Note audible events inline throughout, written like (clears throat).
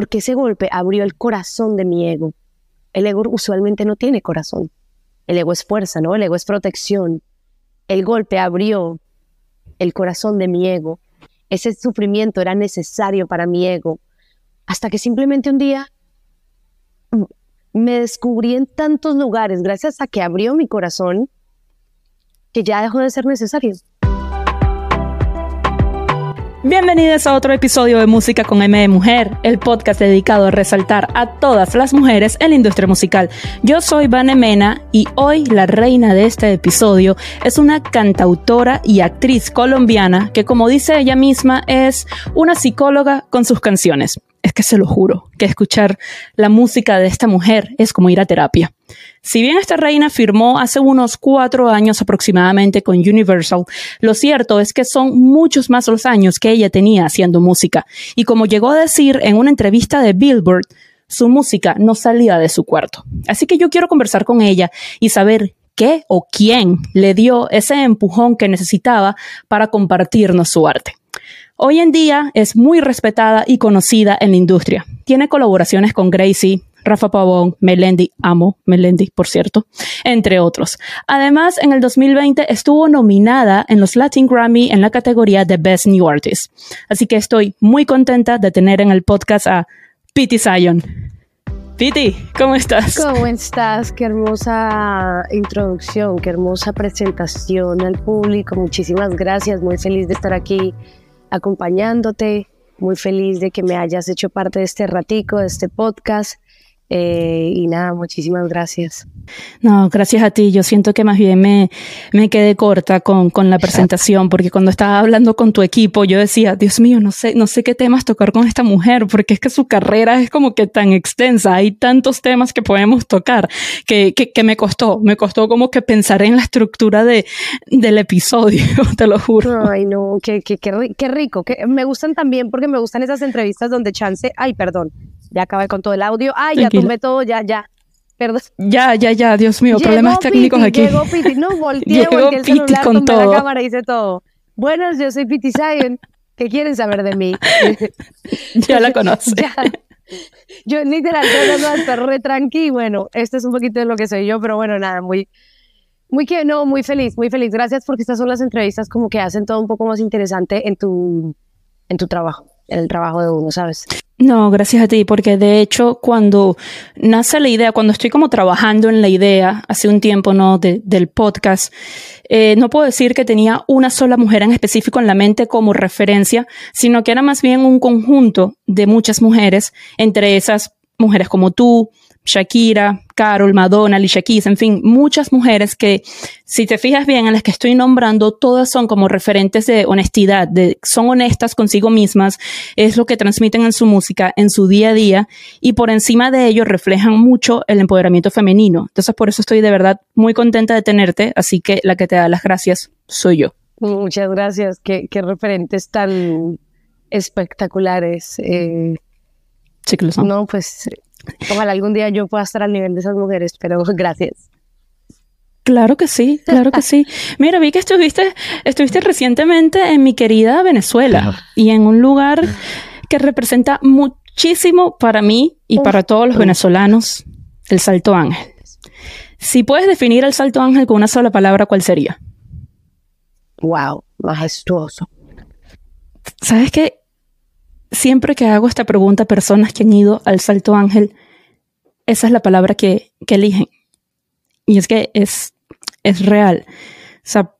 porque ese golpe abrió el corazón de mi ego. El ego usualmente no tiene corazón. El ego es fuerza, ¿no? El ego es protección. El golpe abrió el corazón de mi ego. Ese sufrimiento era necesario para mi ego. Hasta que simplemente un día me descubrí en tantos lugares gracias a que abrió mi corazón que ya dejó de ser necesario. Bienvenidos a otro episodio de Música con M de Mujer, el podcast dedicado a resaltar a todas las mujeres en la industria musical. Yo soy Vane Mena y hoy la reina de este episodio es una cantautora y actriz colombiana que como dice ella misma es una psicóloga con sus canciones es que se lo juro, que escuchar la música de esta mujer es como ir a terapia. Si bien esta reina firmó hace unos cuatro años aproximadamente con Universal, lo cierto es que son muchos más los años que ella tenía haciendo música. Y como llegó a decir en una entrevista de Billboard, su música no salía de su cuarto. Así que yo quiero conversar con ella y saber qué o quién le dio ese empujón que necesitaba para compartirnos su arte. Hoy en día es muy respetada y conocida en la industria. Tiene colaboraciones con Gracie, Rafa Pavón, Melendi, amo Melendi, por cierto, entre otros. Además, en el 2020 estuvo nominada en los Latin Grammy en la categoría de Best New Artist. Así que estoy muy contenta de tener en el podcast a Pity Zion. Piti, ¿cómo estás? ¿Cómo estás? Qué hermosa introducción, qué hermosa presentación al público. Muchísimas gracias, muy feliz de estar aquí acompañándote. Muy feliz de que me hayas hecho parte de este ratico, de este podcast. Eh, y nada, muchísimas gracias. No, gracias a ti. Yo siento que más bien me, me quedé corta con, con, la presentación, porque cuando estaba hablando con tu equipo, yo decía, Dios mío, no sé, no sé qué temas tocar con esta mujer, porque es que su carrera es como que tan extensa. Hay tantos temas que podemos tocar que, que, que me costó, me costó como que pensar en la estructura de, del episodio, (laughs) te lo juro. Ay, no, qué, qué, qué, rico. Que me gustan también porque me gustan esas entrevistas donde chance, ay, perdón, ya acabé con todo el audio. Ay, ya tumbé todo, ya, ya. Perdón. Ya, ya, ya, Dios mío, problemas técnicos aquí. Llegó Piti, no, (laughs) volteé, volteé el celular, con todo. la cámara, hice todo. Buenas, yo soy Piti Zion. ¿Qué quieren saber de mí? (laughs) ya la (laughs) conozco. ya. Yo literal, estoy re tranqui. Bueno, esto es un poquito de lo que soy yo, pero bueno, nada, muy, muy que no, muy feliz, muy feliz. Gracias porque estas son las entrevistas como que hacen todo un poco más interesante en tu, en tu trabajo, el trabajo de uno, ¿sabes? No, gracias a ti, porque de hecho cuando nace la idea, cuando estoy como trabajando en la idea hace un tiempo, ¿no? del podcast, eh, no puedo decir que tenía una sola mujer en específico en la mente como referencia, sino que era más bien un conjunto de muchas mujeres, entre esas mujeres como tú, Shakira, Carol, Madonna, Alicia Keys, en fin, muchas mujeres que, si te fijas bien en las que estoy nombrando, todas son como referentes de honestidad, de, son honestas consigo mismas, es lo que transmiten en su música, en su día a día, y por encima de ello reflejan mucho el empoderamiento femenino. Entonces, por eso estoy de verdad muy contenta de tenerte, así que la que te da las gracias soy yo. Muchas gracias, qué, qué referentes tan espectaculares. Eh, sí que lo son. No, pues Ojalá algún día yo pueda estar al nivel de esas mujeres, pero (laughs) gracias. Claro que sí, claro que sí. (laughs) Mira, vi que estuviste, estuviste recientemente en mi querida Venezuela y en un lugar que representa muchísimo para mí y para todos los venezolanos, el Salto Ángel. Si puedes definir el Salto Ángel con una sola palabra, ¿cuál sería? Wow, majestuoso. ¿Sabes qué? Siempre que hago esta pregunta a personas que han ido al Salto Ángel, esa es la palabra que, eligen. Y es que es, es real. O sea,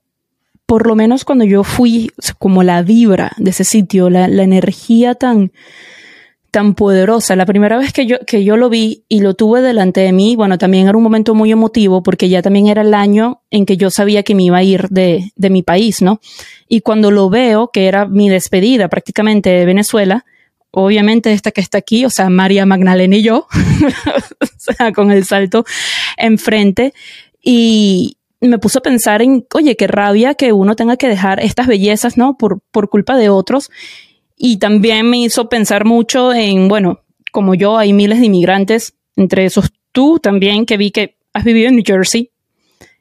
por lo menos cuando yo fui, como la vibra de ese sitio, la, la, energía tan, tan poderosa. La primera vez que yo, que yo lo vi y lo tuve delante de mí, bueno, también era un momento muy emotivo porque ya también era el año en que yo sabía que me iba a ir de, de mi país, ¿no? Y cuando lo veo, que era mi despedida prácticamente de Venezuela, obviamente esta que está aquí, o sea, María Magdalena y yo, (laughs) o sea, con el salto enfrente, y me puso a pensar en, oye, qué rabia que uno tenga que dejar estas bellezas, ¿no? Por, por culpa de otros. Y también me hizo pensar mucho en, bueno, como yo, hay miles de inmigrantes, entre esos tú también, que vi que has vivido en New Jersey,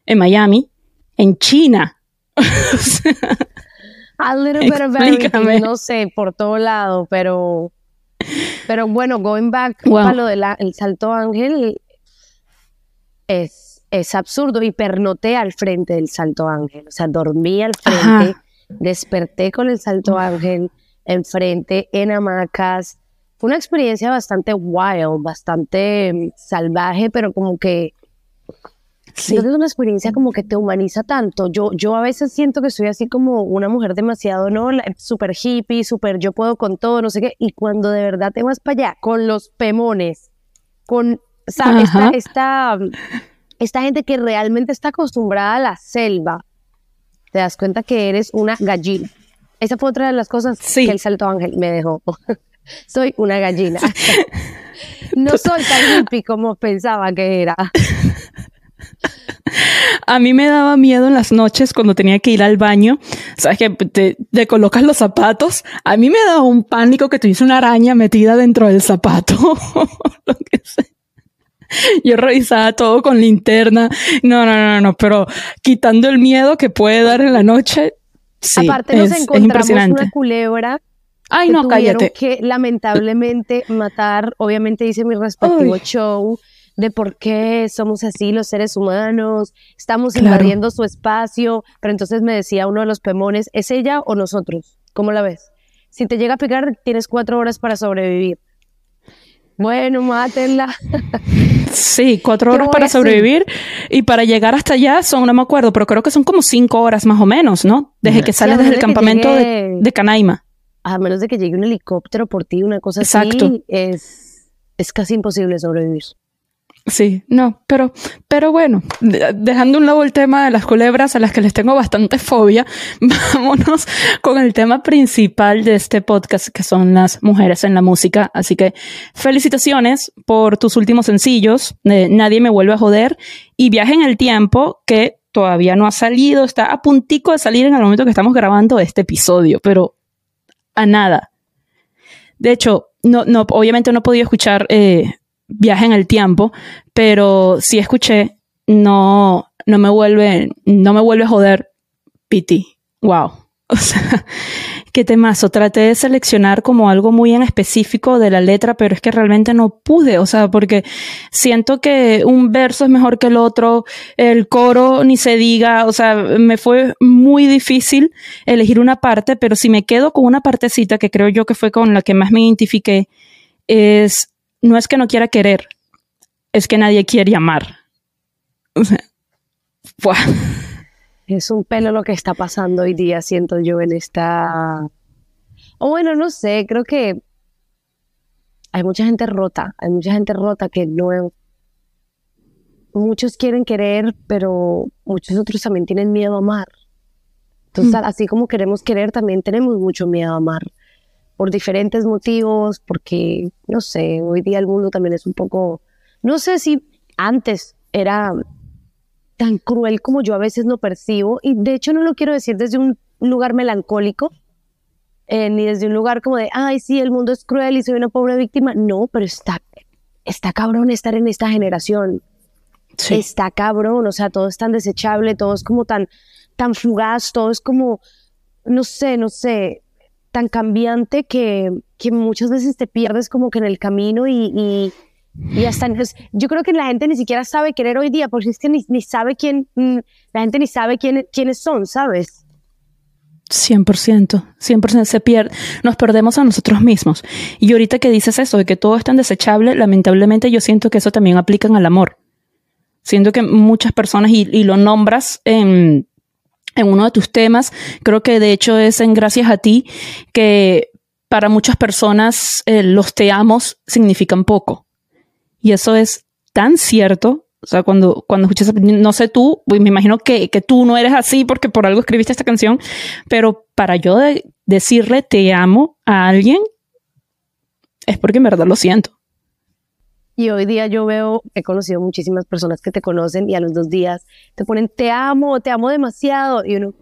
en Miami, en China. (laughs) A little bit of everything, no sé, por todo lado, pero Pero bueno, going back a lo del Salto Ángel, es, es absurdo. Hipernoté al frente del Salto Ángel. O sea, dormí al frente, desperté con el Salto Ángel enfrente, en hamacas. Fue una experiencia bastante wild, bastante mm, salvaje, pero como que Sí. es una experiencia como que te humaniza tanto. Yo, yo a veces siento que soy así como una mujer demasiado, ¿no? Súper hippie, súper yo puedo con todo, no sé qué. Y cuando de verdad te vas para allá, con los pemones, con ¿sabes? Esta, esta, gente que realmente está acostumbrada a la selva, te das cuenta que eres una gallina. Esa fue otra de las cosas que el Salto Ángel me dejó. (laughs) soy una gallina. (laughs) no soy tan hippie como pensaba que era. (laughs) A mí me daba miedo en las noches cuando tenía que ir al baño. Sabes que te, colocas los zapatos. A mí me daba un pánico que tuviese una araña metida dentro del zapato. (laughs) Yo revisaba todo con linterna. No, no, no, no, pero quitando el miedo que puede dar en la noche. Sí, Aparte nos encontramos una culebra Ay, no, cállate. que lamentablemente matar, obviamente hice mi respectivo show de por qué somos así los seres humanos, estamos invadiendo su espacio, pero entonces me decía uno de los pemones, ¿es ella o nosotros? ¿Cómo la ves? Si te llega a picar, tienes cuatro horas para sobrevivir. Bueno, mátenla. (laughs) Sí, cuatro horas para sobrevivir y para llegar hasta allá son, no me acuerdo, pero creo que son como cinco horas más o menos, ¿no? Desde que sales desde el campamento de, Canaima. A menos de que llegue un helicóptero por ti, una cosa así, es, es casi imposible sobrevivir. Sí, no, pero, pero bueno, dejando un lado el tema de las culebras a las que les tengo bastante fobia, (laughs) vámonos con el tema principal de este podcast, que son las mujeres en la música. Así que felicitaciones por tus últimos sencillos, Nadie me vuelve a joder, y Viaje en el tiempo, que todavía no ha salido, está a puntico de salir en el momento que estamos grabando este episodio, pero a nada. De hecho, no, no, obviamente no he podido escuchar eh, viaje en el tiempo, pero si escuché, no, no me vuelve, no me vuelve a joder Piti. Wow. (laughs) O sea, qué temazo. Traté de seleccionar como algo muy en específico de la letra, pero es que realmente no pude. O sea, porque siento que un verso es mejor que el otro, el coro ni se diga. O sea, me fue muy difícil elegir una parte, pero si me quedo con una partecita que creo yo que fue con la que más me identifiqué, es no es que no quiera querer, es que nadie quiere amar. O sea, (laughs) Es un pelo lo que está pasando hoy día, siento yo, en esta... O bueno, no sé, creo que hay mucha gente rota, hay mucha gente rota que no... Muchos quieren querer, pero muchos otros también tienen miedo a amar. Entonces, hmm. así como queremos querer, también tenemos mucho miedo a amar por diferentes motivos, porque, no sé, hoy día el mundo también es un poco, no sé si antes era tan cruel como yo a veces lo percibo, y de hecho no lo quiero decir desde un lugar melancólico, eh, ni desde un lugar como de, ay, sí, el mundo es cruel y soy una pobre víctima, no, pero está, está cabrón estar en esta generación. Está cabrón, o sea, todo es tan desechable, todo es como tan, tan fugaz, todo es como, no sé, no sé, tan cambiante que, que muchas veces te pierdes como que en el camino y, y, hasta yo creo que la gente ni siquiera sabe querer hoy día porque es que ni, ni sabe quién, mm, la gente ni sabe quién, quiénes son, ¿sabes? 100%, 100% se pierde, nos perdemos a nosotros mismos. Y ahorita que dices eso, de que todo es tan desechable, lamentablemente yo siento que eso también aplica al amor. Siento que muchas personas, y, y lo nombras en, en uno de tus temas. Creo que de hecho es en gracias a ti que para muchas personas eh, los te amos significan poco. Y eso es tan cierto. O sea, cuando, cuando escuchas, no sé tú, me imagino que, que, tú no eres así porque por algo escribiste esta canción, pero para yo decirle te amo a alguien es porque en verdad lo siento. Y hoy día yo veo, he conocido muchísimas personas que te conocen y a los dos días te ponen te amo, te amo demasiado. Y uno.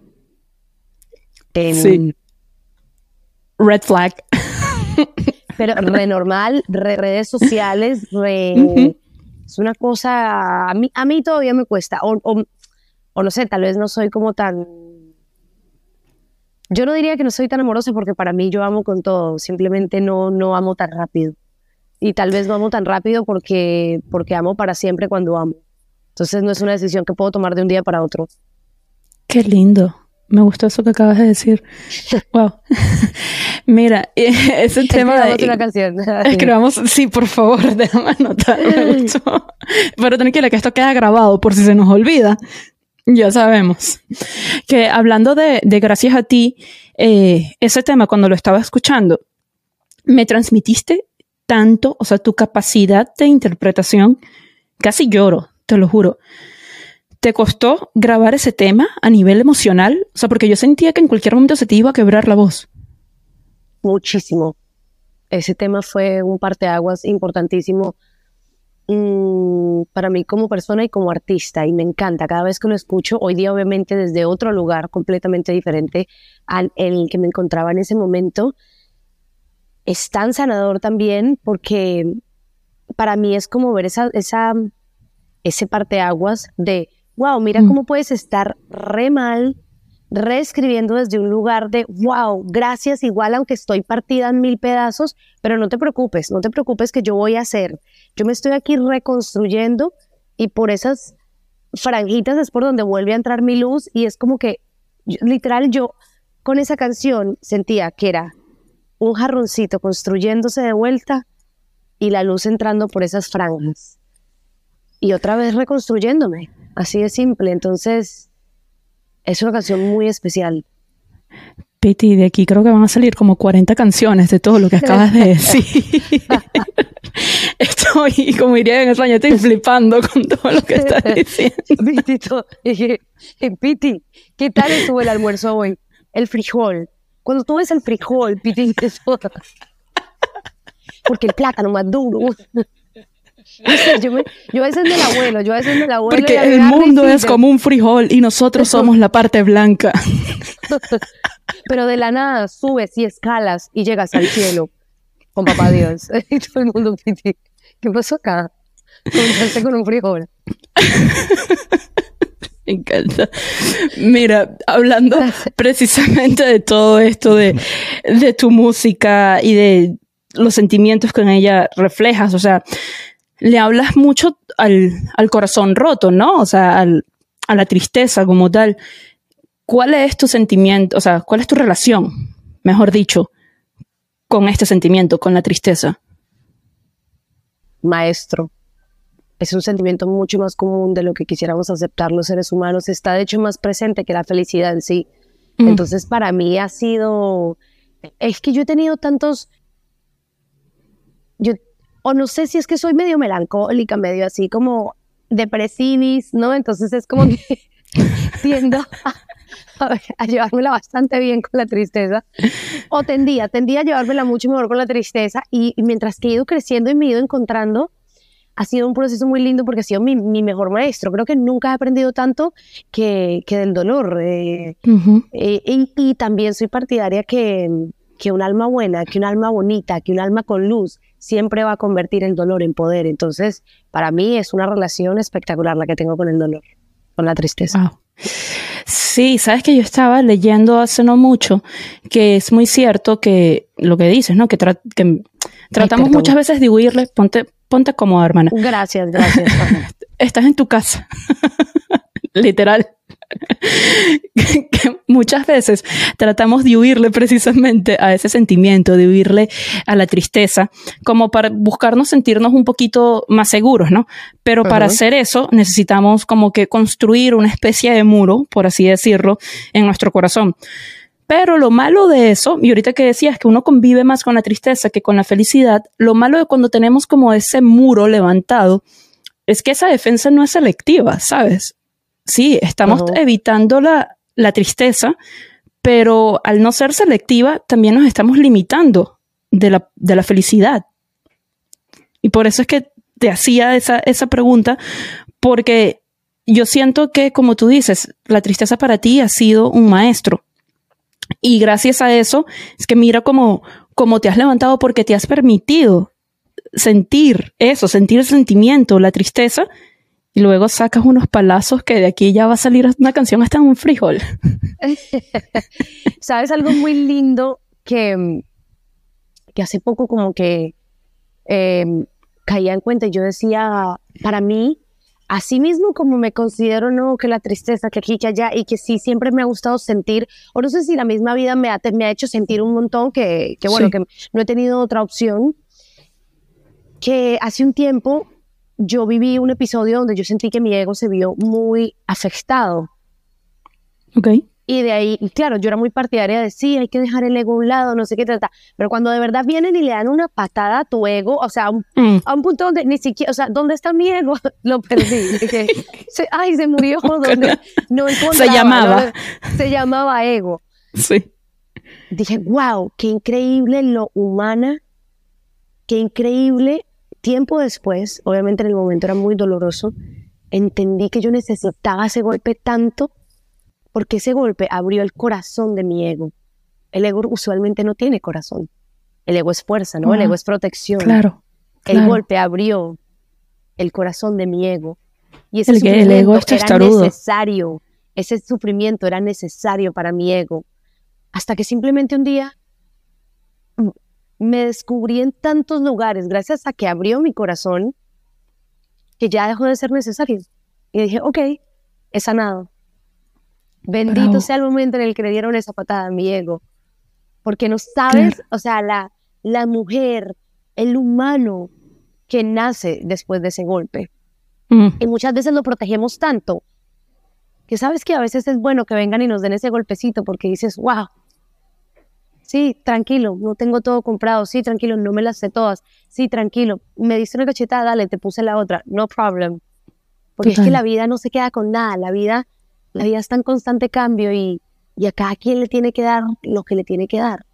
sí. Red flag. Pero (laughs) re normal, re redes sociales, re. Es una cosa. A mí, a mí todavía me cuesta. O, o, o no sé, tal vez no soy como tan Yo no diría que no soy tan amorosa porque para mí yo amo con todo, simplemente no, no amo tan rápido. Y tal vez no amo tan rápido porque, porque amo para siempre cuando amo. Entonces no es una decisión que puedo tomar de un día para otro. Qué lindo. Me gustó eso que acabas de decir. (laughs) wow. (laughs) Mira, (laughs) ese tema de... una canción. Escribamos, sí, por favor, déjame anotar. Pero tranquila, que esto queda grabado por si se nos olvida. Ya sabemos. Que hablando de, de gracias a ti, eh, ese tema cuando lo estaba escuchando, me transmitiste tanto, o sea, tu capacidad de interpretación, casi lloro, te lo juro. ¿Te costó grabar ese tema a nivel emocional? O sea, porque yo sentía que en cualquier momento se te iba a quebrar la voz. Muchísimo. Ese tema fue un parteaguas importantísimo Mm, para mí como persona y como artista y me encanta cada vez que lo escucho, hoy día obviamente desde otro lugar completamente diferente al el que me encontraba en ese momento, es tan sanador también porque para mí es como ver esa, esa, ese parteaguas de, wow, mira mm. cómo puedes estar re mal, reescribiendo desde un lugar de, wow, gracias, igual aunque estoy partida en mil pedazos, pero no te preocupes, no te preocupes que yo voy a hacer. Yo me estoy aquí reconstruyendo y por esas franjitas es por donde vuelve a entrar mi luz y es como que, literal, yo con esa canción sentía que era un jarroncito construyéndose de vuelta y la luz entrando por esas franjas. Y otra vez reconstruyéndome, así de simple. Entonces, es una canción muy especial. Piti, de aquí creo que van a salir como 40 canciones de todo lo que acabas de decir. (laughs) estoy, como diría en España, estoy flipando con todo lo que estás diciendo. (laughs) (laughs) Piti, ¿qué tal estuvo el almuerzo hoy? El frijol. Cuando tú ves el frijol, Piti, porque el plátano más duro. yo, a veces me la vuelo, yo a veces me la vuelo. Porque el mundo es como un frijol y nosotros somos la parte blanca. Pero de la nada subes y escalas y llegas al cielo con papá Dios. (laughs) Y todo el mundo, ¿qué pasó acá? Comenzaste con un frijol. Me encanta. Mira, hablando precisamente de todo esto, de, de tu música y de los sentimientos que en ella reflejas, o sea, le hablas mucho al, al corazón roto, ¿no? O sea, al, a la tristeza como tal. ¿Cuál es tu sentimiento, o sea, cuál es tu relación, mejor dicho, con este sentimiento, con la tristeza? Maestro. Es un sentimiento mucho más común de lo que quisiéramos aceptar los seres humanos. Está de hecho más presente que la felicidad en sí. Mm. Entonces, para mí ha sido. Es que yo he tenido tantos. Yo o no sé si es que soy medio melancólica, medio así como depresivis, ¿no? Entonces es como que (laughs) tiendo a, llevármela bastante bien con la tristeza, o tendía, tendía a llevármela mucho mejor con la tristeza, y, mientras que he ido creciendo y me he ido encontrando, ha sido un proceso muy lindo porque ha sido mi, mejor maestro. Creo que nunca he aprendido tanto que, que del dolor. Eh, eh, y, y, también soy partidaria que, que un alma buena, que un alma bonita, que un alma con luz, siempre va a convertir el dolor en poder. Entonces, para mí es una relación espectacular la que tengo con el dolor, con la tristeza. Sí, sabes que yo estaba leyendo hace no mucho que es muy cierto que lo que dices, ¿no? Que, tratamos muchas veces de huirle. Ponte, ponte cómoda, hermana. Gracias, gracias. (laughs) Estás en tu casa. (laughs) Literal. (laughs) que muchas veces tratamos de huirle precisamente a ese sentimiento, de huirle a la tristeza, como para buscarnos sentirnos un poquito más seguros, ¿no? Pero para hacer eso necesitamos como que construir una especie de muro, por así decirlo, en nuestro corazón. Pero lo malo de eso, y ahorita que decías que uno convive más con la tristeza que con la felicidad, lo malo de cuando tenemos como ese muro levantado, es que esa defensa no es selectiva, ¿sabes? sí, estamos evitando la, la tristeza, pero al no ser selectiva, también nos estamos limitando de la, de la felicidad. Y por eso es que te hacía esa, esa pregunta, porque yo siento que, como tú dices, la tristeza para ti ha sido un maestro. Y gracias a eso, es que mira cómo, cómo te has levantado porque te has permitido sentir eso, sentir el sentimiento, la tristeza, y luego sacas unos palazos que de aquí ya va a salir una canción hasta un frijol. (laughs) ¿Sabes algo muy lindo que, que hace poco como que em, caía en cuenta yo decía, para mí, así mismo como me considero, no, que la tristeza, que aquí, que allá, y que sí, siempre me ha gustado sentir, o no sé si la misma vida me ha, me ha hecho sentir un montón, que, que bueno, que no he tenido otra opción, que hace un tiempo yo viví un episodio donde yo sentí que mi ego se vio muy afectado. Ok. Y de ahí, claro, yo era muy partidaria de sí, hay que dejar el ego a un lado, no sé qué trata. Pero cuando de verdad vienen y le dan una patada a tu ego, o sea, a un, mm. punto donde ni siquiera, o sea, ¿dónde está mi ego? (laughs) Lo perdí. (laughs) se, ay, se murió. Donde, no (laughs) se llamaba. se llamaba ego. Sí. Dije, wow, qué increíble lo humana, qué increíble. Tiempo después, obviamente en el momento era muy doloroso, entendí que yo necesitaba ese golpe tanto porque ese golpe abrió el corazón de mi ego. El ego usualmente no tiene corazón. El ego es fuerza, ¿no? el ego es protección. Claro, El golpe abrió el corazón de mi ego. Y ese el, sufrimiento ego es era necesario. Ese sufrimiento era necesario para mi ego. Hasta que simplemente un día me descubrí en tantos lugares gracias a que abrió mi corazón que ya dejó de ser necesario. Y dije, ok, he sanado. Bendito sea el momento en el que le dieron esa patada a mi ego. Porque no sabes, o sea, la, la mujer, el humano que nace después de ese golpe. Mm. Y muchas veces lo protegemos tanto que sabes que a veces es bueno que vengan y nos den ese golpecito porque dices, wow, sí, tranquilo, no tengo todo comprado, sí, tranquilo, no me las sé todas, sí, tranquilo, me diste una cachetada, dale, te puse la otra, no problem. Porque es que la vida no se queda con nada, la vida la vida está en constante cambio y, a cada quien le tiene que dar lo que le tiene que dar.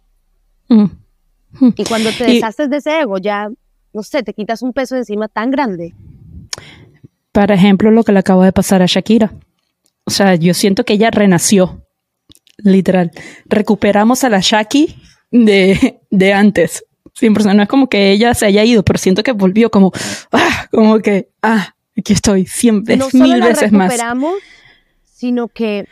Mm. Y cuando te deshaces de ese ego, ya, no sé, te quitas un peso de encima tan grande. Por ejemplo, lo que le acaba de pasar a Shakira. O sea, yo siento que ella renació, literal. Recuperamos a la Shaki de, de antes. 100%. No es como que ella se haya ido, pero siento que volvió como, ah, como que, ah, aquí estoy, siempre, mil veces más sino que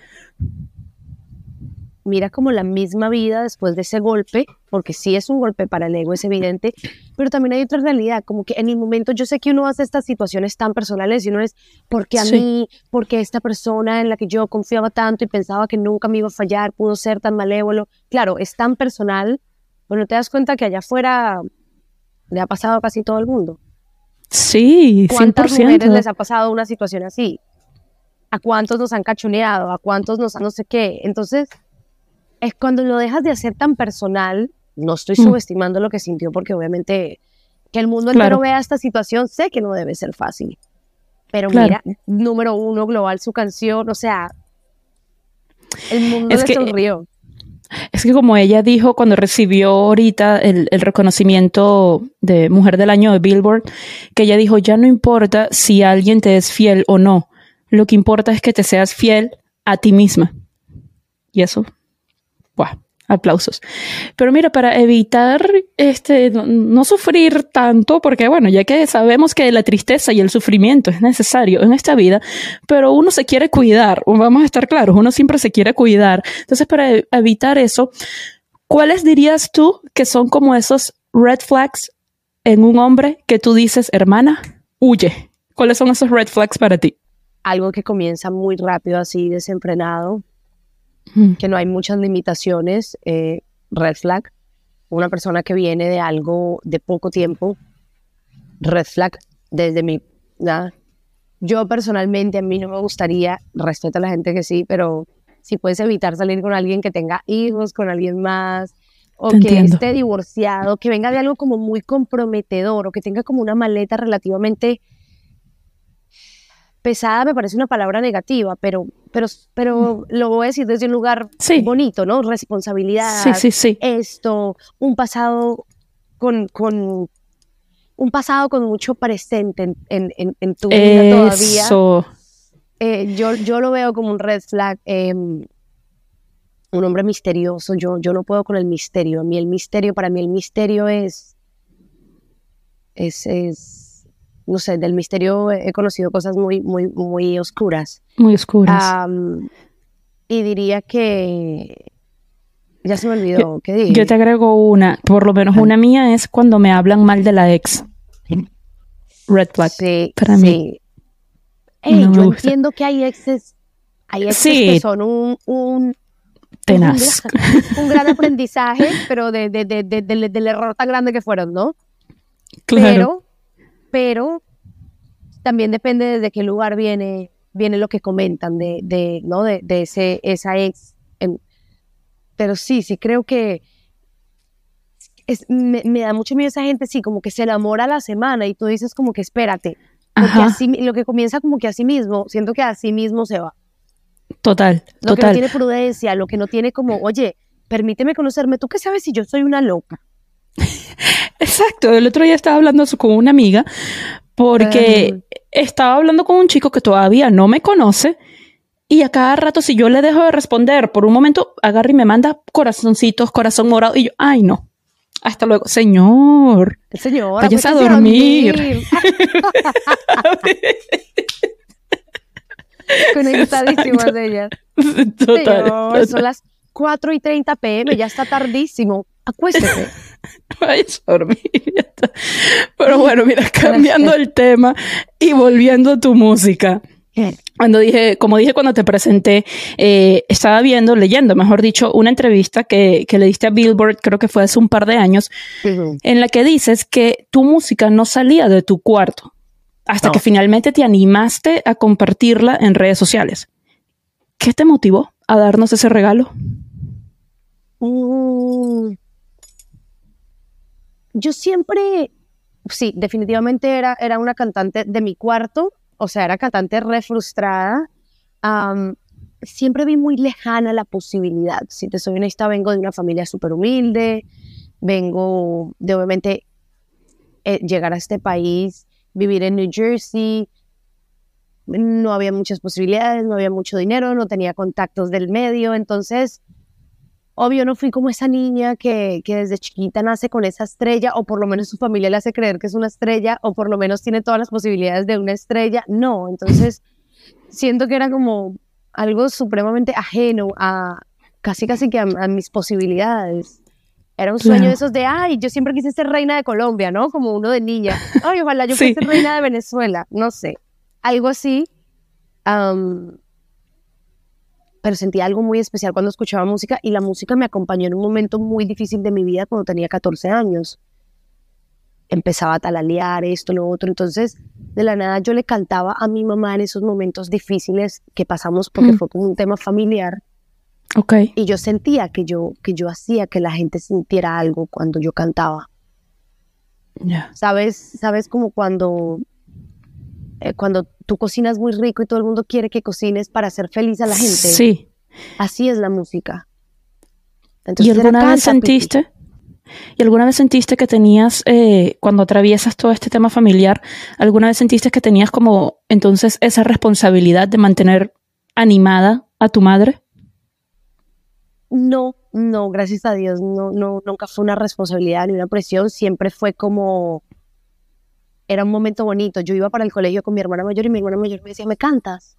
mira como la misma vida después de ese golpe, porque sí es un golpe para el ego, es evidente, pero también hay otra realidad, como que en el momento yo sé que uno hace estas situaciones tan personales y uno es, porque a mí, porque esta persona en la que yo confiaba tanto y pensaba que nunca me iba a fallar pudo ser tan malévolo? Claro, es tan personal, bueno, te das cuenta que allá afuera le ha pasado a casi todo el mundo. Sí, 100%. ¿Cuántas mujeres les ha pasado una situación así? A cuántos nos han cachoneado, a cuántos nos han no sé qué. Entonces, es cuando lo dejas de hacer tan personal, no estoy mm. subestimando lo que sintió porque obviamente que el mundo entero vea esta situación, sé que no debe ser fácil. Pero mira, número uno global su canción, o sea, el mundo le sonrió. Es que como ella dijo cuando recibió ahorita el, el, reconocimiento de Mujer del Año de Billboard, que ella dijo, ya no importa si alguien te es fiel o no, lo que importa es que te seas fiel a ti misma. Y eso, ¡buah! aplausos. Pero mira, para evitar este, no, sufrir tanto, porque bueno, ya que sabemos que la tristeza y el sufrimiento es necesario en esta vida, pero uno se quiere cuidar, vamos a estar claros, uno siempre se quiere cuidar. Entonces, para evitar eso, ¿cuáles dirías tú que son como esos red flags en un hombre que tú dices, hermana, huye? ¿Cuáles son esos red flags para ti? Algo que comienza muy rápido así, desenfrenado, que no hay muchas limitaciones, eh, red flag. Una persona que viene de algo de poco tiempo, red flag desde mi... nada Yo personalmente a mí no me gustaría, respeto a la gente que sí, pero si puedes evitar salir con alguien que tenga hijos, con alguien más, o que esté divorciado, que venga de algo como muy comprometedor, o que tenga como una maleta relativamente pesada me parece una palabra negativa, pero, pero, pero lo voy a decir desde un lugar bonito, ¿no? Responsabilidad, sí, sí, sí. esto, un pasado con, con, un pasado con mucho presente en, en, en tu vida todavía. Eh, yo, yo lo veo como un red flag. Em, un hombre misterioso, yo, yo no puedo con el misterio. A mí el misterio, para mí el misterio es, es, es no sé, del misterio he conocido cosas muy, muy, muy oscuras. Muy oscuras. y diría que... Ya se me olvidó, ¿qué dije? Yo te agrego una, por lo menos una mía es cuando me hablan mal de la ex. Red flag. Sí, para mí. yo entiendo que hay exes, hay exes que son un, un tenaz. Un, gran, aprendizaje, pero de, de, de, del error tan grande que fueron, ¿no? (laughs) Claro. Pero pero también depende desde qué lugar viene, viene lo que comentan de, de ¿no? de, de, ese, esa ex. pero sí, sí creo que es, me, da mucho miedo esa gente, sí, como que se enamora a la semana y tú dices como que espérate, porque así, lo que comienza como que así mismo, siento que así mismo se va. Total, lo que no tiene prudencia, lo que no tiene como, oye, permíteme conocerme, ¿tú qué sabes si yo soy una loca? (laughs) Exacto, el otro día estaba hablando con una amiga porque estaba hablando con un chico que todavía no me conoce y a cada rato si yo le dejo de responder por un momento agarra y me manda corazoncitos, corazón morado y yo, ay no. Hasta luego, señor. Señor, vayas a dormir. (laughs) Conectadísimas de ellas. Total, son las 4 y 30 pm, ya está tardísimo. Acuéstese. Vayas a dormir. Pero bueno, mira, cambiando el tema y volviendo a tu música. Cuando dije, como dije cuando te presenté, eh, estaba viendo, leyendo, mejor dicho, una entrevista que, que, le diste a Billboard, creo que fue hace un par de años, en la que dices que tu música no salía de tu cuarto hasta que finalmente te animaste a compartirla en redes sociales. ¿Qué te motivó a darnos ese regalo? Mm, yo siempre, sí, definitivamente era, era una cantante de mi cuarto, o sea, era cantante re frustrada. siempre vi muy lejana la posibilidad. Si te soy honesta, vengo de una familia súper humilde, vengo de obviamente eh, llegar a este país, vivir en New Jersey. No había muchas posibilidades, no había mucho dinero, no tenía contactos del medio, entonces Obvio, no fui como esa niña que, que, desde chiquita nace con esa estrella, o por lo menos su familia le hace creer que es una estrella, o por lo menos tiene todas las posibilidades de una estrella. No, entonces siento que era como algo supremamente ajeno a casi casi que a, mis posibilidades. Era un sueño de esos de, ay, yo siempre quise ser reina de Colombia, ¿no? Como uno de niña. Ay, ojalá yo (laughs) fuese reina de Venezuela, no sé. Algo así pero sentí algo muy especial cuando escuchaba música y la música me acompañó en un momento muy difícil de mi vida cuando tenía 14 años. Empezaba a talalear esto, lo otro, entonces de la nada yo le cantaba a mi mamá en esos momentos difíciles que pasamos porque mm. fue como un tema familiar. Okay. Y yo sentía que yo, que yo hacía que la gente sintiera algo cuando yo cantaba. ¿Sabes? ¿Sabes como cuando eh, cuando tú cocinas muy rico y todo el mundo quiere que cocines para hacer feliz a la gente. Sí. Así es la música. ¿Y alguna vez sentiste? ¿Y alguna vez sentiste que tenías, eh, cuando atraviesas todo este tema familiar, alguna vez sentiste que tenías como entonces esa responsabilidad de mantener animada a tu madre? No, no, gracias a Dios, no, no, nunca fue una responsabilidad ni una presión, siempre fue como, era un momento bonito. Yo iba para el colegio con mi hermana mayor y mi hermana mayor me decía, ¿me cantas?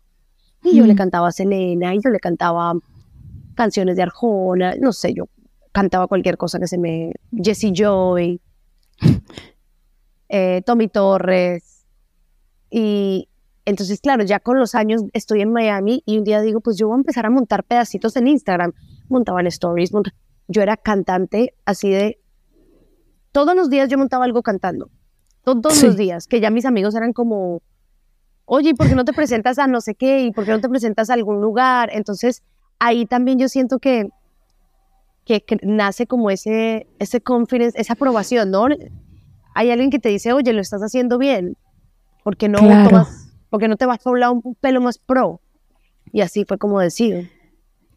Y yo le cantaba a Selena y yo le cantaba canciones de Arjona, no sé, yo cantaba cualquier cosa que se me... Jessie Joy, eh, Tommy Torres. Y entonces, claro, ya con los años estoy en Miami y un día digo, pues yo voy a empezar a montar pedacitos en Instagram. Montaban stories, yo era cantante así de... Todos los días yo montaba algo cantando todos los días, que ya mis amigos eran como, oye, ¿por qué no te presentas a no sé qué? ¿Y por qué no te presentas a algún lugar? Entonces, ahí también yo siento que, que, nace como ese, ese confidence, esa aprobación, ¿no? Hay alguien que te dice, oye, lo estás haciendo bien, ¿por qué no, porque no te vas a hablar un pelo más pro? Y así fue como decido.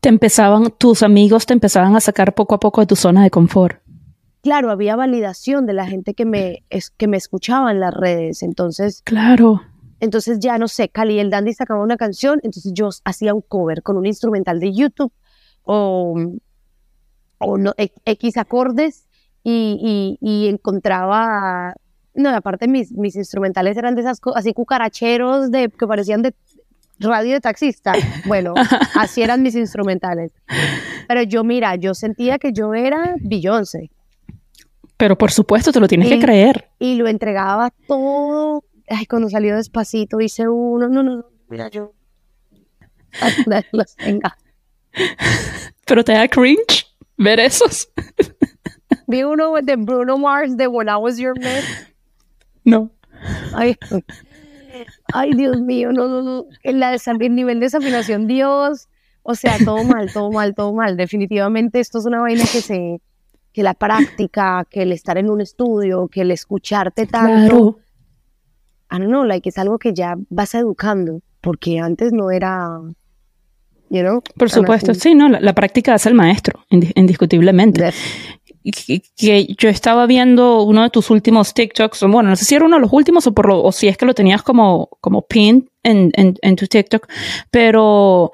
Te empezaban, tus amigos te empezaban a sacar poco a poco de tu zona de confort claro, había validación de la gente que me, es, que me escuchaba en las redes. Entonces, claro. Entonces ya no sé, Cali el Dandy sacaba una canción, entonces yo hacía un cover con un instrumental de YouTube o, o no, X acordes y, y, encontraba No, aparte mis, mis instrumentales eran de esas cosas, así cucaracheros de, que parecían de radio de taxista. Bueno, (laughs) así eran mis instrumentales. Pero yo, mira, yo sentía que yo era Beyoncé. Pero por supuesto, te lo tienes que creer. Y lo entregaba todo. Ay, cuando salió despacito hice uno. No, no, no. Mira, yo. (laughs) Los tenga. Pero te da cringe ver esos. Vi uno de Bruno Mars de When I Was Your Man. No. Ay, ay, Dios mío, no, no, no. El, el nivel de desafinación, Dios. O sea, todo mal, todo mal, todo mal. Definitivamente esto es una vaina que se, que la práctica, que el estar en un estudio, que el escucharte tanto. Claro. I don't like, es algo que ya vas educando, porque antes no era, you know, Por supuesto, sí, no, la, práctica hace el maestro, indiscutiblemente que yo estaba viendo uno de tus últimos TikToks, bueno, no sé si era uno de los últimos o, por lo, o si es que lo tenías como, como pin en, en, en tu TikTok, pero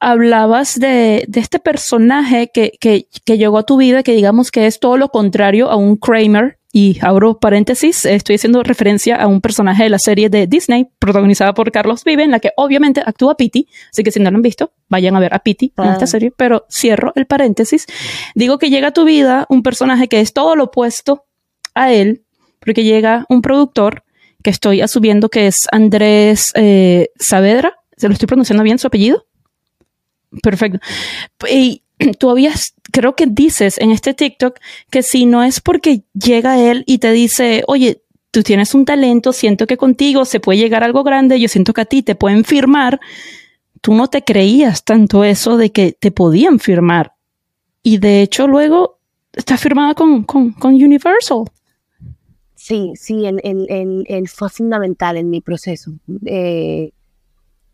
hablabas de, de este personaje que, que, que, llegó a tu vida, que digamos que es todo lo contrario a un Kramer, y abro paréntesis, estoy haciendo referencia a un personaje de la serie de Disney, protagonizada por Carlos Vive, en la que obviamente actúa Pity, así que si no lo han visto, vayan a ver a Pity en esta serie, pero cierro el paréntesis. Digo que llega a tu vida un personaje que es todo lo opuesto a él, porque llega un productor que estoy asumiendo que es Andrés eh, Saavedra, ¿se lo estoy pronunciando bien su apellido? Perfecto. Y (clears throat) tú habías, creo que dices en este TikTok que si no es porque llega él y te dice, oye, tú tienes un talento, siento que contigo se puede llegar a algo grande, yo siento que a ti te pueden firmar, tú no te creías tanto eso de que te podían firmar. Y de hecho luego está firmada con, con, Universal. Sí, sí, él, fue fundamental en mi proceso. Eh,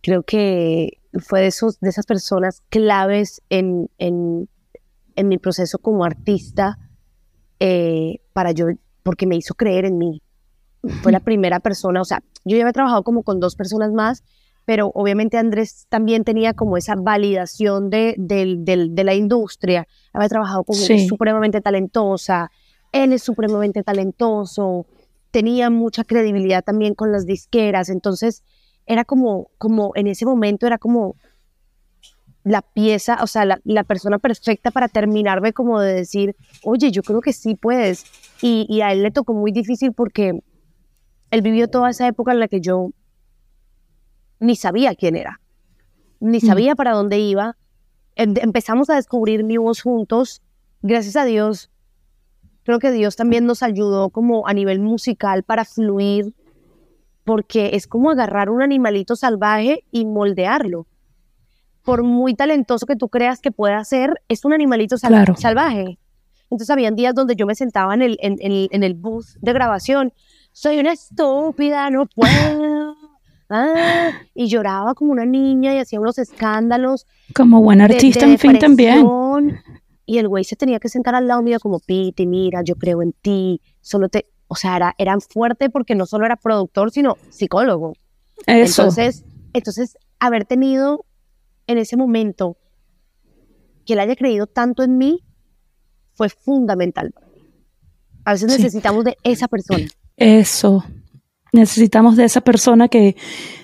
creo que fue de, esos, de esas personas claves en, en, en mi proceso como artista eh, para yo, porque me hizo creer en mí. Fue la primera persona, o sea, yo ya había trabajado como con dos personas más, pero obviamente Andrés también tenía como esa validación de, de la industria. Había trabajado con sí. supremamente talentosa, él es supremamente talentoso, tenía mucha credibilidad también con las disqueras, entonces era como, como en ese momento era como la pieza, o sea, la, persona perfecta para terminarme como de decir, oye, yo creo que sí puedes. Y, a él le tocó muy difícil porque él vivió toda esa época en la que yo ni sabía quién era, ni sabía para dónde iba. Em, empezamos a descubrir mi voz juntos. Gracias a Dios, creo que Dios también nos ayudó como a nivel musical para fluir porque es como agarrar un animalito salvaje y moldearlo. Por muy talentoso que tú creas que pueda ser, es un animalito salvaje. Entonces habían días donde yo me sentaba en el, en, en, el bus de grabación, soy una estúpida, no puedo. (laughs) Ah, y lloraba como una niña y hacía unos escándalos. Como buen artista, en fin, también. Y el güey se tenía que sentar al lado mío como, Piti, mira, yo creo en ti, solo te o sea, era, eran fuerte porque no solo era productor, sino psicólogo. Entonces, entonces, haber tenido en ese momento que él haya creído tanto en mí fue fundamental. A veces necesitamos de esa persona. Eso. Necesitamos de esa persona que,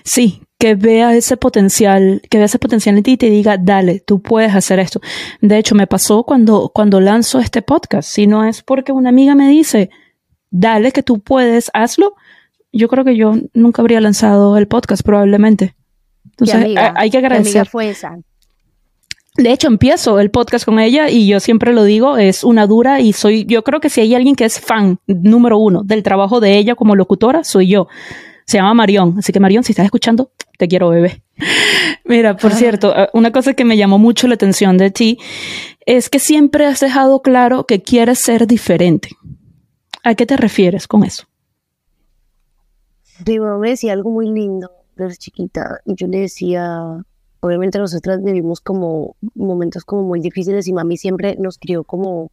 sí, que vea ese potencial, que vea ese potencial en ti y te diga, dale, tú puedes hacer esto. De hecho, me pasó cuando, cuando lanzo este podcast. Si no es porque una amiga me dice, dale que tú puedes, hazlo. Yo creo que yo nunca habría lanzado el podcast probablemente. Entonces hay que agradecer. fue esa? De hecho, empiezo el podcast con ella y yo siempre lo digo, es una dura y soy, yo creo que si hay alguien que es fan número uno del trabajo de ella como locutora, soy yo. Se llama Marión. Así que Marión, si estás escuchando, te quiero bebé. Mira, por cierto, eh, una cosa que me llamó mucho la atención de ti es que siempre has dejado claro que quieres ser diferente. ¿A qué te refieres con eso? Mi mamá me decía algo muy lindo desde chiquita y yo le decía, obviamente nosotras vivimos como momentos como muy difíciles y mami siempre nos crió como,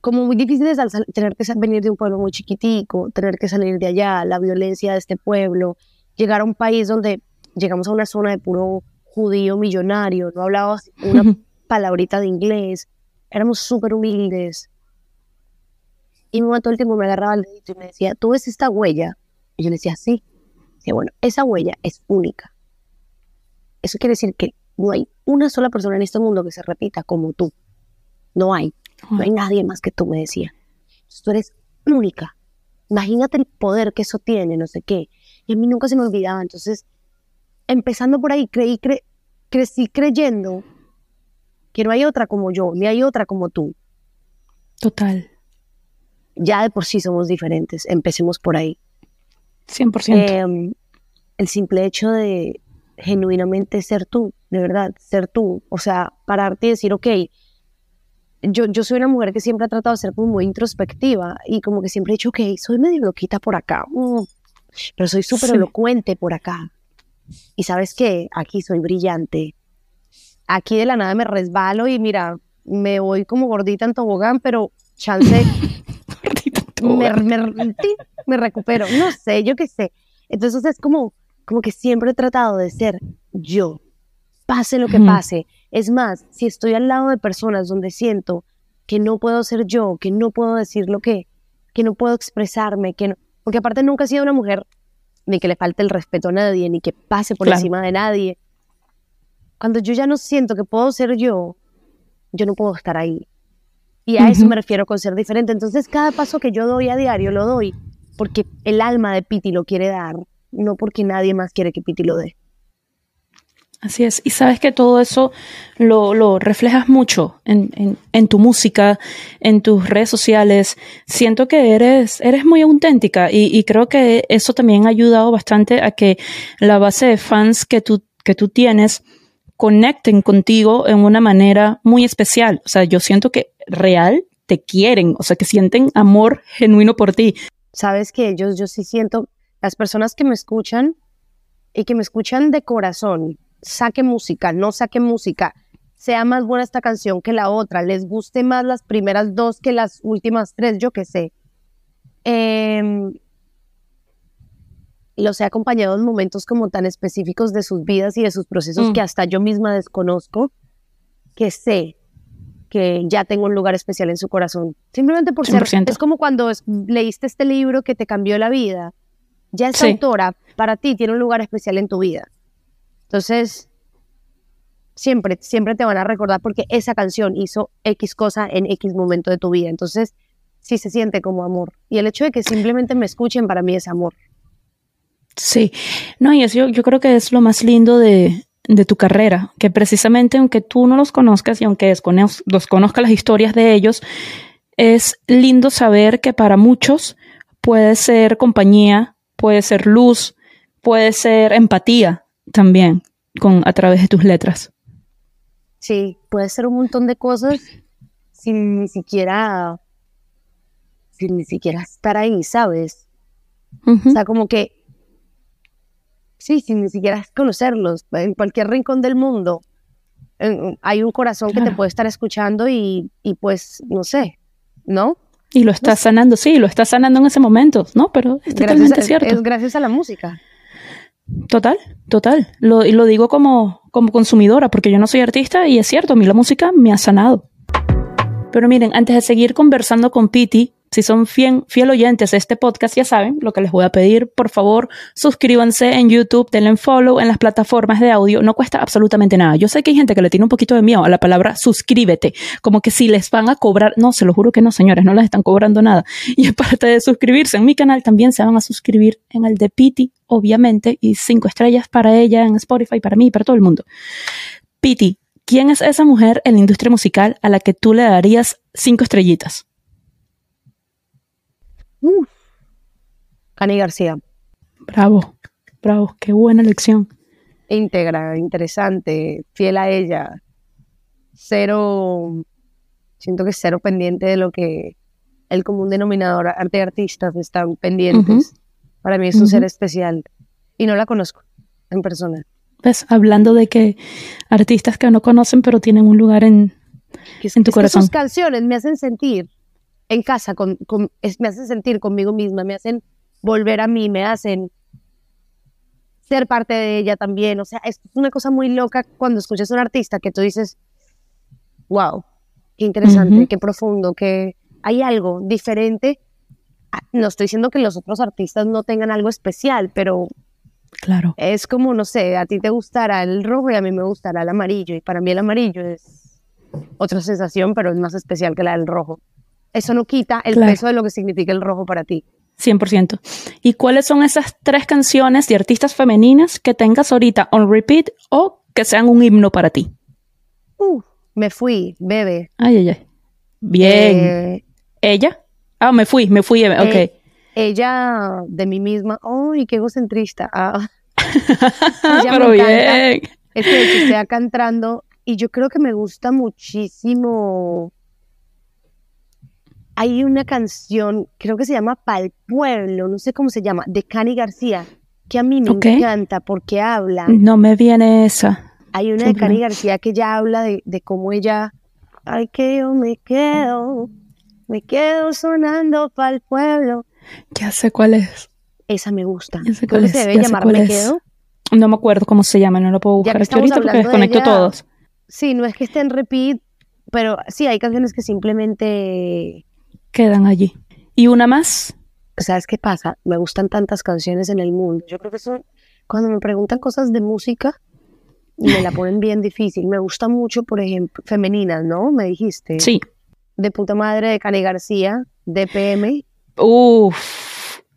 como muy difíciles al tener que venir de un pueblo muy chiquitico, tener que salir de allá, la violencia de este pueblo, llegar a un país donde llegamos a una zona de puro judío millonario, no hablabas una (laughs) palabrita de inglés, éramos súper humildes, Y mi mamá todo el tiempo me agarraba el dedito y me decía, ¿tú ves esta huella? Y yo le decía, sí. Decía, bueno, esa huella es única. Eso quiere decir que no hay una sola persona en este mundo que se repita como tú. No hay. No hay nadie más que tú, me decía. tú eres única. Imagínate el poder que eso tiene, no sé qué. Y a mí nunca se me olvidaba. Entonces, empezando por ahí, creí, crecí creyendo que no hay otra como yo, ni hay otra como tú. Total. Ya de por sí somos diferentes. Empecemos por ahí. 100%. Em, el simple hecho de genuinamente ser tú, de verdad, ser tú. O sea, pararte y decir, ok, yo, yo soy una mujer que siempre ha tratado de ser como muy introspectiva y como que siempre he dicho, ok, soy medio loquita por acá, mm, pero soy súper elocuente por acá. Y sabes qué, aquí soy brillante. Aquí de la nada me resbalo y mira, me voy como gordita en tobogán, pero chance (laughs) me, me, me, recupero. No sé, yo qué sé. Entonces es como, como que siempre he tratado de ser yo, pase lo que pase. Es más, si estoy al lado de personas donde siento que no puedo ser yo, que no puedo decir lo que, que no puedo expresarme, que no, porque aparte nunca he sido una mujer ni que le falte el respeto a nadie, ni que pase por encima de nadie. Cuando yo ya no siento que puedo ser yo, yo no puedo estar ahí. Y a eso me refiero con ser diferente. Entonces, cada paso que yo doy a diario lo doy porque el alma de Piti lo quiere dar, no porque nadie más quiere que Piti lo dé. Así es. Y sabes que todo eso lo, reflejas mucho en, tu música, en tus redes sociales. Siento que eres, eres muy auténtica y, y, creo que eso también ha ayudado bastante a que la base de fans que tú, que tú tienes conecten contigo en una manera muy especial. O sea, yo siento que real te quieren, o sea, que sienten amor genuino por ti. Sabes que yo, yo sí siento, las personas que me escuchan y que me escuchan de corazón, saque música, no saque música, sea más buena esta canción que la otra, les guste más las primeras dos que las últimas tres, yo qué sé. Eh, los he acompañado en momentos como tan específicos de sus vidas y de sus procesos mm. que hasta yo misma desconozco, que sé que ya tengo un lugar especial en su corazón. Simplemente por ser... Es como cuando leíste este libro que te cambió la vida. Ya esa autora para ti tiene un lugar especial en tu vida. Entonces, siempre, siempre te van a recordar porque esa canción hizo X cosa en X momento de tu vida. Entonces, sí se siente como amor. Y el hecho de que simplemente me escuchen para mí es amor. Sí, no, y eso yo, creo que es lo más lindo de, de, tu carrera, que precisamente aunque tú no los conozcas y aunque desconozcas las historias de ellos, es lindo saber que para muchos puede ser compañía, puede ser luz, puede ser empatía, también con, a través de tus letras. Sí, puede ser un montón de cosas sin ni siquiera, sin ni siquiera estar ahí, ¿sabes? O sea, como que, sí, sin ni siquiera conocerlos, en cualquier rincón del mundo hay un corazón que te puede estar escuchando y, y pues, no sé, ¿no? Y lo estás sanando, sí, lo estás sanando en ese momento, ¿no? Pero es totalmente cierto. Es gracias a la música. Total, total. Lo, y lo digo como, como consumidora, porque yo no soy artista y es cierto, a mí la música me ha sanado. Pero miren, antes de seguir conversando con Piti, si son fiel, fiel oyentes de este podcast, ya saben lo que les voy a pedir. Por favor, suscríbanse en YouTube, denle follow en las plataformas de audio. No cuesta absolutamente nada. Yo sé que hay gente que le tiene un poquito de miedo a la palabra suscríbete, como que si les van a cobrar. No, se lo juro que no, señores, no les están cobrando nada. (laughs) Y aparte de suscribirse en mi canal, también se van a suscribir en el de Piti, obviamente, y cinco estrellas para ella en Spotify, para mí y para todo el mundo. Piti, ¿quién es esa mujer en la industria musical a la que tú le darías cinco estrellitas? Uh, Cani García. Bravo, bravo, qué buena elección. Íntegra, interesante, fiel a ella. Cero, siento que cero pendiente de lo que el común denominador arte y artistas están pendientes. Para mí es un ser especial y no la conozco en persona. ¿Ves? Hablando de que artistas que no conocen pero tienen un lugar en, en tu corazón. sus canciones me hacen sentir en casa, con, me hacen sentir conmigo misma, me hacen volver a mí, me hacen ser parte de ella también. O sea, es una cosa muy loca cuando escuchas a un artista que tú dices, wow, qué interesante, qué profundo, qué, hay algo diferente. Ah, no estoy diciendo que los otros artistas no tengan algo especial, pero Claro. es como, no sé, a ti te gustará el rojo y a mí me gustará el amarillo. Y para mí el amarillo es otra sensación, pero es más especial que la del rojo. Eso no quita el Claro. peso de lo que significa el rojo para ti. 100%. ¿Y cuáles son esas tres canciones de artistas femeninas que tengas ahorita on repeat o que sean un himno para ti? Uh, me fui, bebé. Ay, ay, ay. Bien. Eh, ¿Ella? Ah, me fui, me fui. Ok. Eh, ella de mí misma, ¡ay, qué egocentrista! Ah, (laughs) Pero bien. es que estoy acá entrando y yo creo que me gusta muchísimo. Hay una canción, creo que se llama Pal Pueblo, no sé cómo se llama, de Cani García, que a mí me encanta porque habla. No me viene esa. Hay una de. Cani García que ya habla de, de cómo ella, ay, que yo me quedo, me quedo sonando pa'l pueblo. Ya sé cuál es. Esa me gusta. Ya sé cuál es, se debe ya llamar cuál Me es. Quedo. No me acuerdo cómo se llama, no lo puedo buscar aquí ahorita porque de desconecto ella- todos. Sí, no es que esté en repeat, pero sí, hay canciones que simplemente... Quedan allí. ¿Y una más? ¿Sabes qué pasa? Me gustan tantas canciones en el mundo. Yo creo que eso, cuando me preguntan cosas de música, me la ponen bien difícil. Me gusta mucho, por ejemplo, femeninas, ¿no? Me dijiste. Sí. De puta madre de Cani García, DPM. Uf,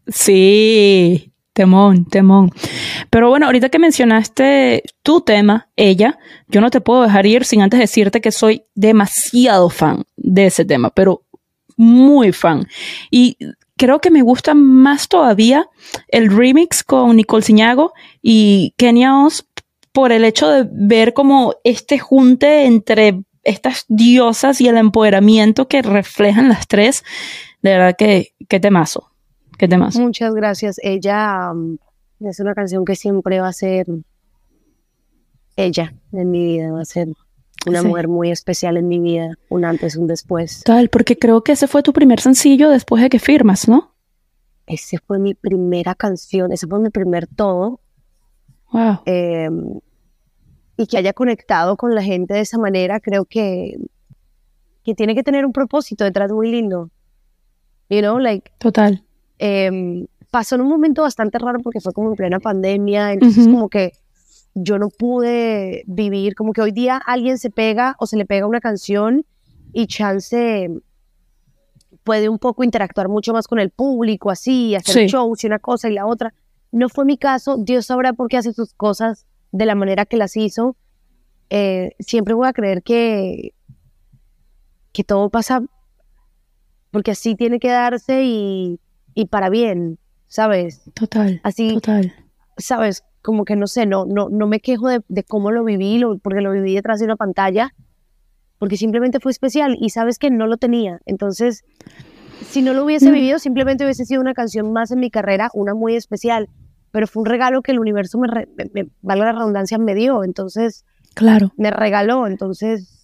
sí, temón, temón. Pero bueno, ahorita que mencionaste tu tema, ella, yo no te puedo dejar ir sin antes decirte que soy demasiado fan de ese tema, pero muy fan. Y creo que me gusta más todavía el remix con Nicole Ciñago y Kenia Oz por el hecho de ver como este junte entre estas diosas y el empoderamiento que reflejan las tres. De verdad que, qué temazo, qué temazo. Muchas gracias. Ella um, es una canción que siempre va a ser ella en mi vida, va a ser una Sí. mujer muy especial en mi vida, un antes, un después. Total, porque creo que ese fue tu primer sencillo después de que firmas, ¿no? Esa fue mi primera canción, ese fue mi primer todo. Wow. eh, y que haya conectado con la gente de esa manera, creo que, que tiene que tener un propósito detrás muy lindo. You know, like, Total. em, pasó en un momento bastante raro porque fue como en plena pandemia, entonces Ujú. como que yo no pude vivir, como que hoy día alguien se pega o se le pega una canción y chance puede un poco interactuar mucho más con el público, así, hacer Sí. shows y una cosa y la otra. No fue mi caso, Dios sabrá por qué hace sus cosas de la manera que las hizo. Eh, siempre voy a creer que, que todo pasa porque así tiene que darse y, y para bien, ¿sabes? Total. Así, Total. ¿sabes? Como que no sé, no, no, no me quejo de, de cómo lo viví, lo- porque lo viví detrás de una pantalla, porque simplemente fue especial y sabes que no lo tenía. Entonces, si no lo hubiese Mm. vivido, simplemente hubiese sido una canción más en mi carrera, una muy especial, pero fue un regalo que el universo me, re- me- me- valga la redundancia, me dio, entonces Claro. me regaló, entonces,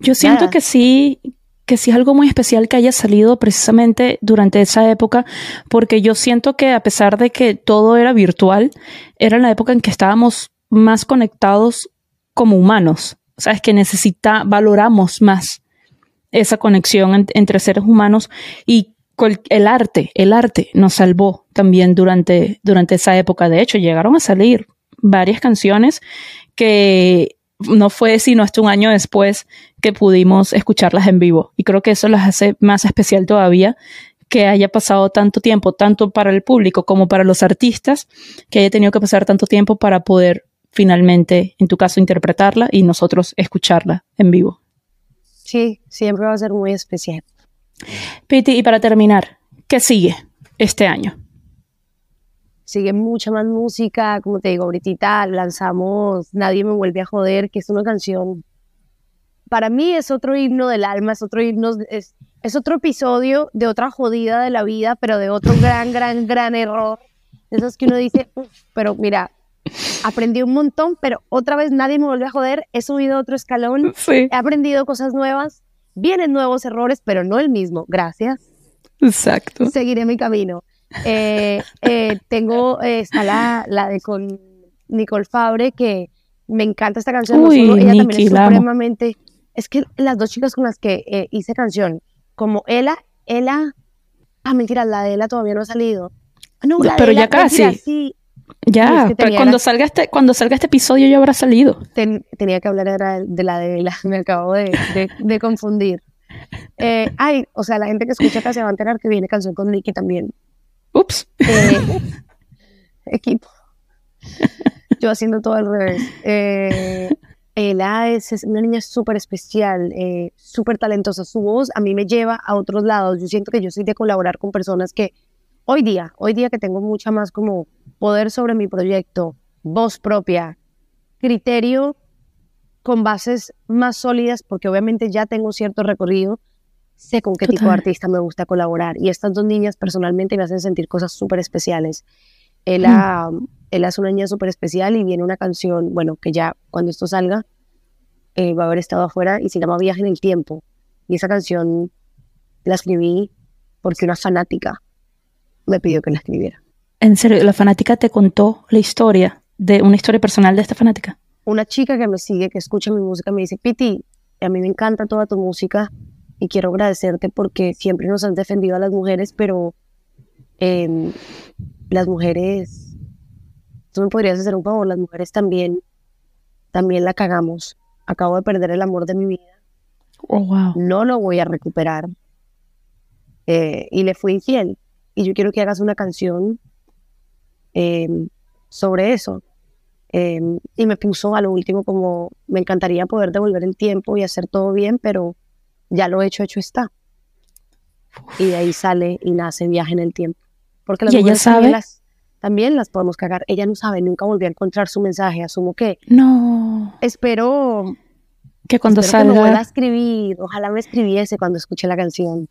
Yo siento Nada. que sí, que sí es algo muy especial que haya salido precisamente durante esa época, porque yo siento que a pesar de que todo era virtual, era la época en que estábamos más conectados como humanos. O sea, es que necesita, valoramos más esa conexión en- entre seres humanos y el arte, el arte nos salvó también durante, durante esa época. De hecho, llegaron a salir varias canciones que no fue sino hasta un año después que pudimos escucharlas en vivo. Y creo que eso las hace más especial todavía que haya pasado tanto tiempo, tanto para el público como para los artistas, que haya tenido que pasar tanto tiempo para poder finalmente, en tu caso, interpretarla y nosotros escucharla en vivo. sí, siempre va a ser muy especial. Piti, y para terminar, ¿qué sigue este año? sigue mucha más música, como te digo, ahorita lanzamos Nadie me vuelve a joder, que es una canción, para mí es otro himno del alma, es otro himno, es, es otro episodio de otra jodida de la vida, pero de otro gran, gran, gran error. De esos que uno dice, "Uf, pero mira, aprendí un montón, pero otra vez nadie me vuelve a joder, he subido otro escalón, Sí, he aprendido cosas nuevas, vienen nuevos errores, pero no el mismo, gracias exacto. seguiré mi camino. Eh, eh, tengo, eh, está la, la de con Nicole Fabre, que me encanta esta canción. no Uy, solo ella también es amo. Es que las dos chicas con las que eh, hice canción, como Ela, Ela, ah, mentira, la de Ela todavía no ha salido. No, la de Pero Ela, ya casi. mentira, sí. Ya, es que cuando la- salga este, cuando salga este episodio ya habrá salido. Ten- tenía que hablar de la de Ela, (laughs) me acabo de, de- de confundir. Eh, ay, o sea, la gente que escucha acá se va a enterar que viene canción con Nicky también. Ups. Eh, (laughs) equipo. Yo haciendo todo al revés. Eh, Ela es, es una niña súper especial, eh, súper talentosa. Su voz a mí me lleva a otros lados. Yo siento que yo soy de colaborar con personas que hoy día, hoy día que tengo mucha más como poder sobre mi proyecto, voz propia, criterio con bases más sólidas, porque obviamente ya tengo cierto recorrido, sé con qué tipo de Total. artista me gusta colaborar. Y estas dos niñas personalmente me hacen sentir cosas súper especiales. Ella, ella es una niña súper especial y viene una canción, bueno, que ya cuando esto salga eh, va a haber estado afuera y se llama Viaje en el Tiempo. Y esa canción la escribí porque una fanática me pidió que la escribiera. En serio, la fanática te contó la historia de una historia personal de esta fanática. Una chica que me sigue, que escucha mi música, me dice, Piti, a mí me encanta toda tu música y quiero agradecerte porque siempre nos has defendido a las mujeres, pero em, las mujeres, tú me podrías hacer un favor, las mujeres también, también la cagamos. Acabo de perder el amor de mi vida, Oh, wow. no lo voy a recuperar. Eh, y le fui infiel. Y yo quiero que hagas una canción em, sobre eso. Em, y me puso a lo último como, me encantaría poder devolver el tiempo y hacer todo bien, pero ya lo hecho, hecho está. Y de ahí sale y nace Viaje en el Tiempo. Porque las ¿Y ella mujeres sabe? las, también las podemos cagar. Ella no sabe, nunca volvió a encontrar su mensaje. Asumo que No. espero, Que cuando espero que me vuelva a salga. escribir. Ojalá me escribiese cuando escuche la canción.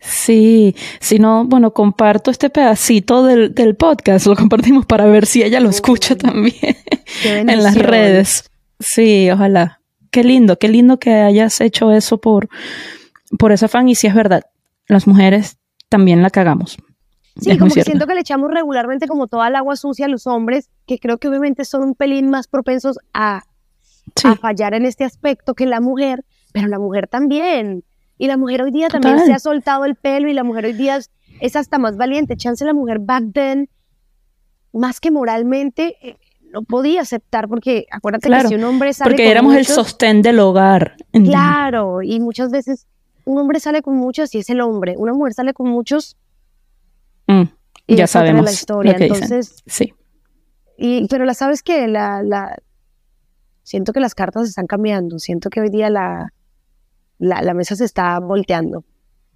Sí, si no, bueno, comparto este pedacito del, del podcast, lo compartimos para ver si ella lo escucha Uy, también (laughs) en las redes. Sí, ojalá. Qué lindo, qué lindo que hayas hecho eso por, por esa fan. Y si es verdad, las mujeres también la cagamos. Sí, Es como que cierto. siento que le echamos regularmente como toda el agua sucia a los hombres, que creo que obviamente son un pelín más propensos a, Sí, a fallar en este aspecto que la mujer, pero la mujer también. Y la mujer hoy día también Total. se ha soltado el pelo y la mujer hoy día es, es hasta más valiente. Chance la mujer back then, más que moralmente, eh, no podía aceptar porque acuérdate Claro, que si un hombre sale porque con éramos el muchos- sostén del hogar. Claro, y muchas veces un hombre sale con muchos y es el hombre. Una mujer sale con muchos Mm, y ya otra la sabemos historia. lo que dicen. Entonces, Sí, Y, pero la sabes que la, la, siento que las cartas están cambiando. Siento que hoy día la, la, la mesa se está volteando.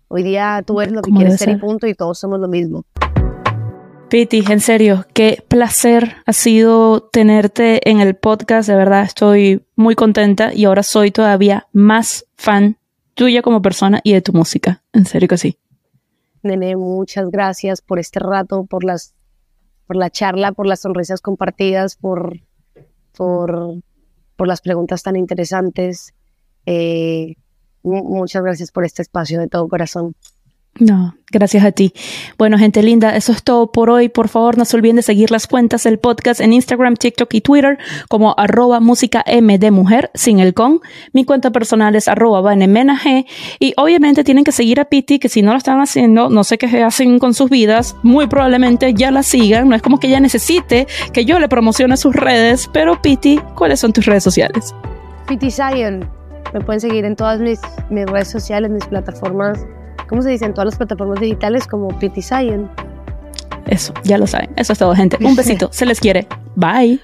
Hoy día tú eres lo que quieres ser y punto y todos somos lo mismo. Piti, en serio, qué placer ha sido tenerte en el podcast. De verdad, estoy muy contenta y ahora soy todavía más fan tuya como persona y de tu música. En serio que sí. Nene, muchas gracias por este rato, por las, por la charla, por las sonrisas compartidas, por, por, por las preguntas tan interesantes. Eh, mu- muchas gracias por este espacio de todo corazón. No, gracias a ti. Bueno, gente linda, eso es todo por hoy. Por favor, no se olviden de seguir las cuentas del podcast en Instagram, TikTok y Twitter como arroba música M de mujer sin el con. Mi cuenta personal es arroba vanemenag. Y obviamente tienen que seguir a Piti, que si no lo están haciendo, no sé qué hacen con sus vidas, muy probablemente ya la sigan. No es como que ella necesite que yo le promocione sus redes, pero Piti, ¿cuáles son tus redes sociales? Pity Zion. Me pueden seguir en todas mis redes sociales, mis plataformas, ¿cómo se dice? Todas las plataformas digitales como Pity Zion. Eso, ya lo saben. Eso es todo, gente. Un besito. Se les quiere. Bye.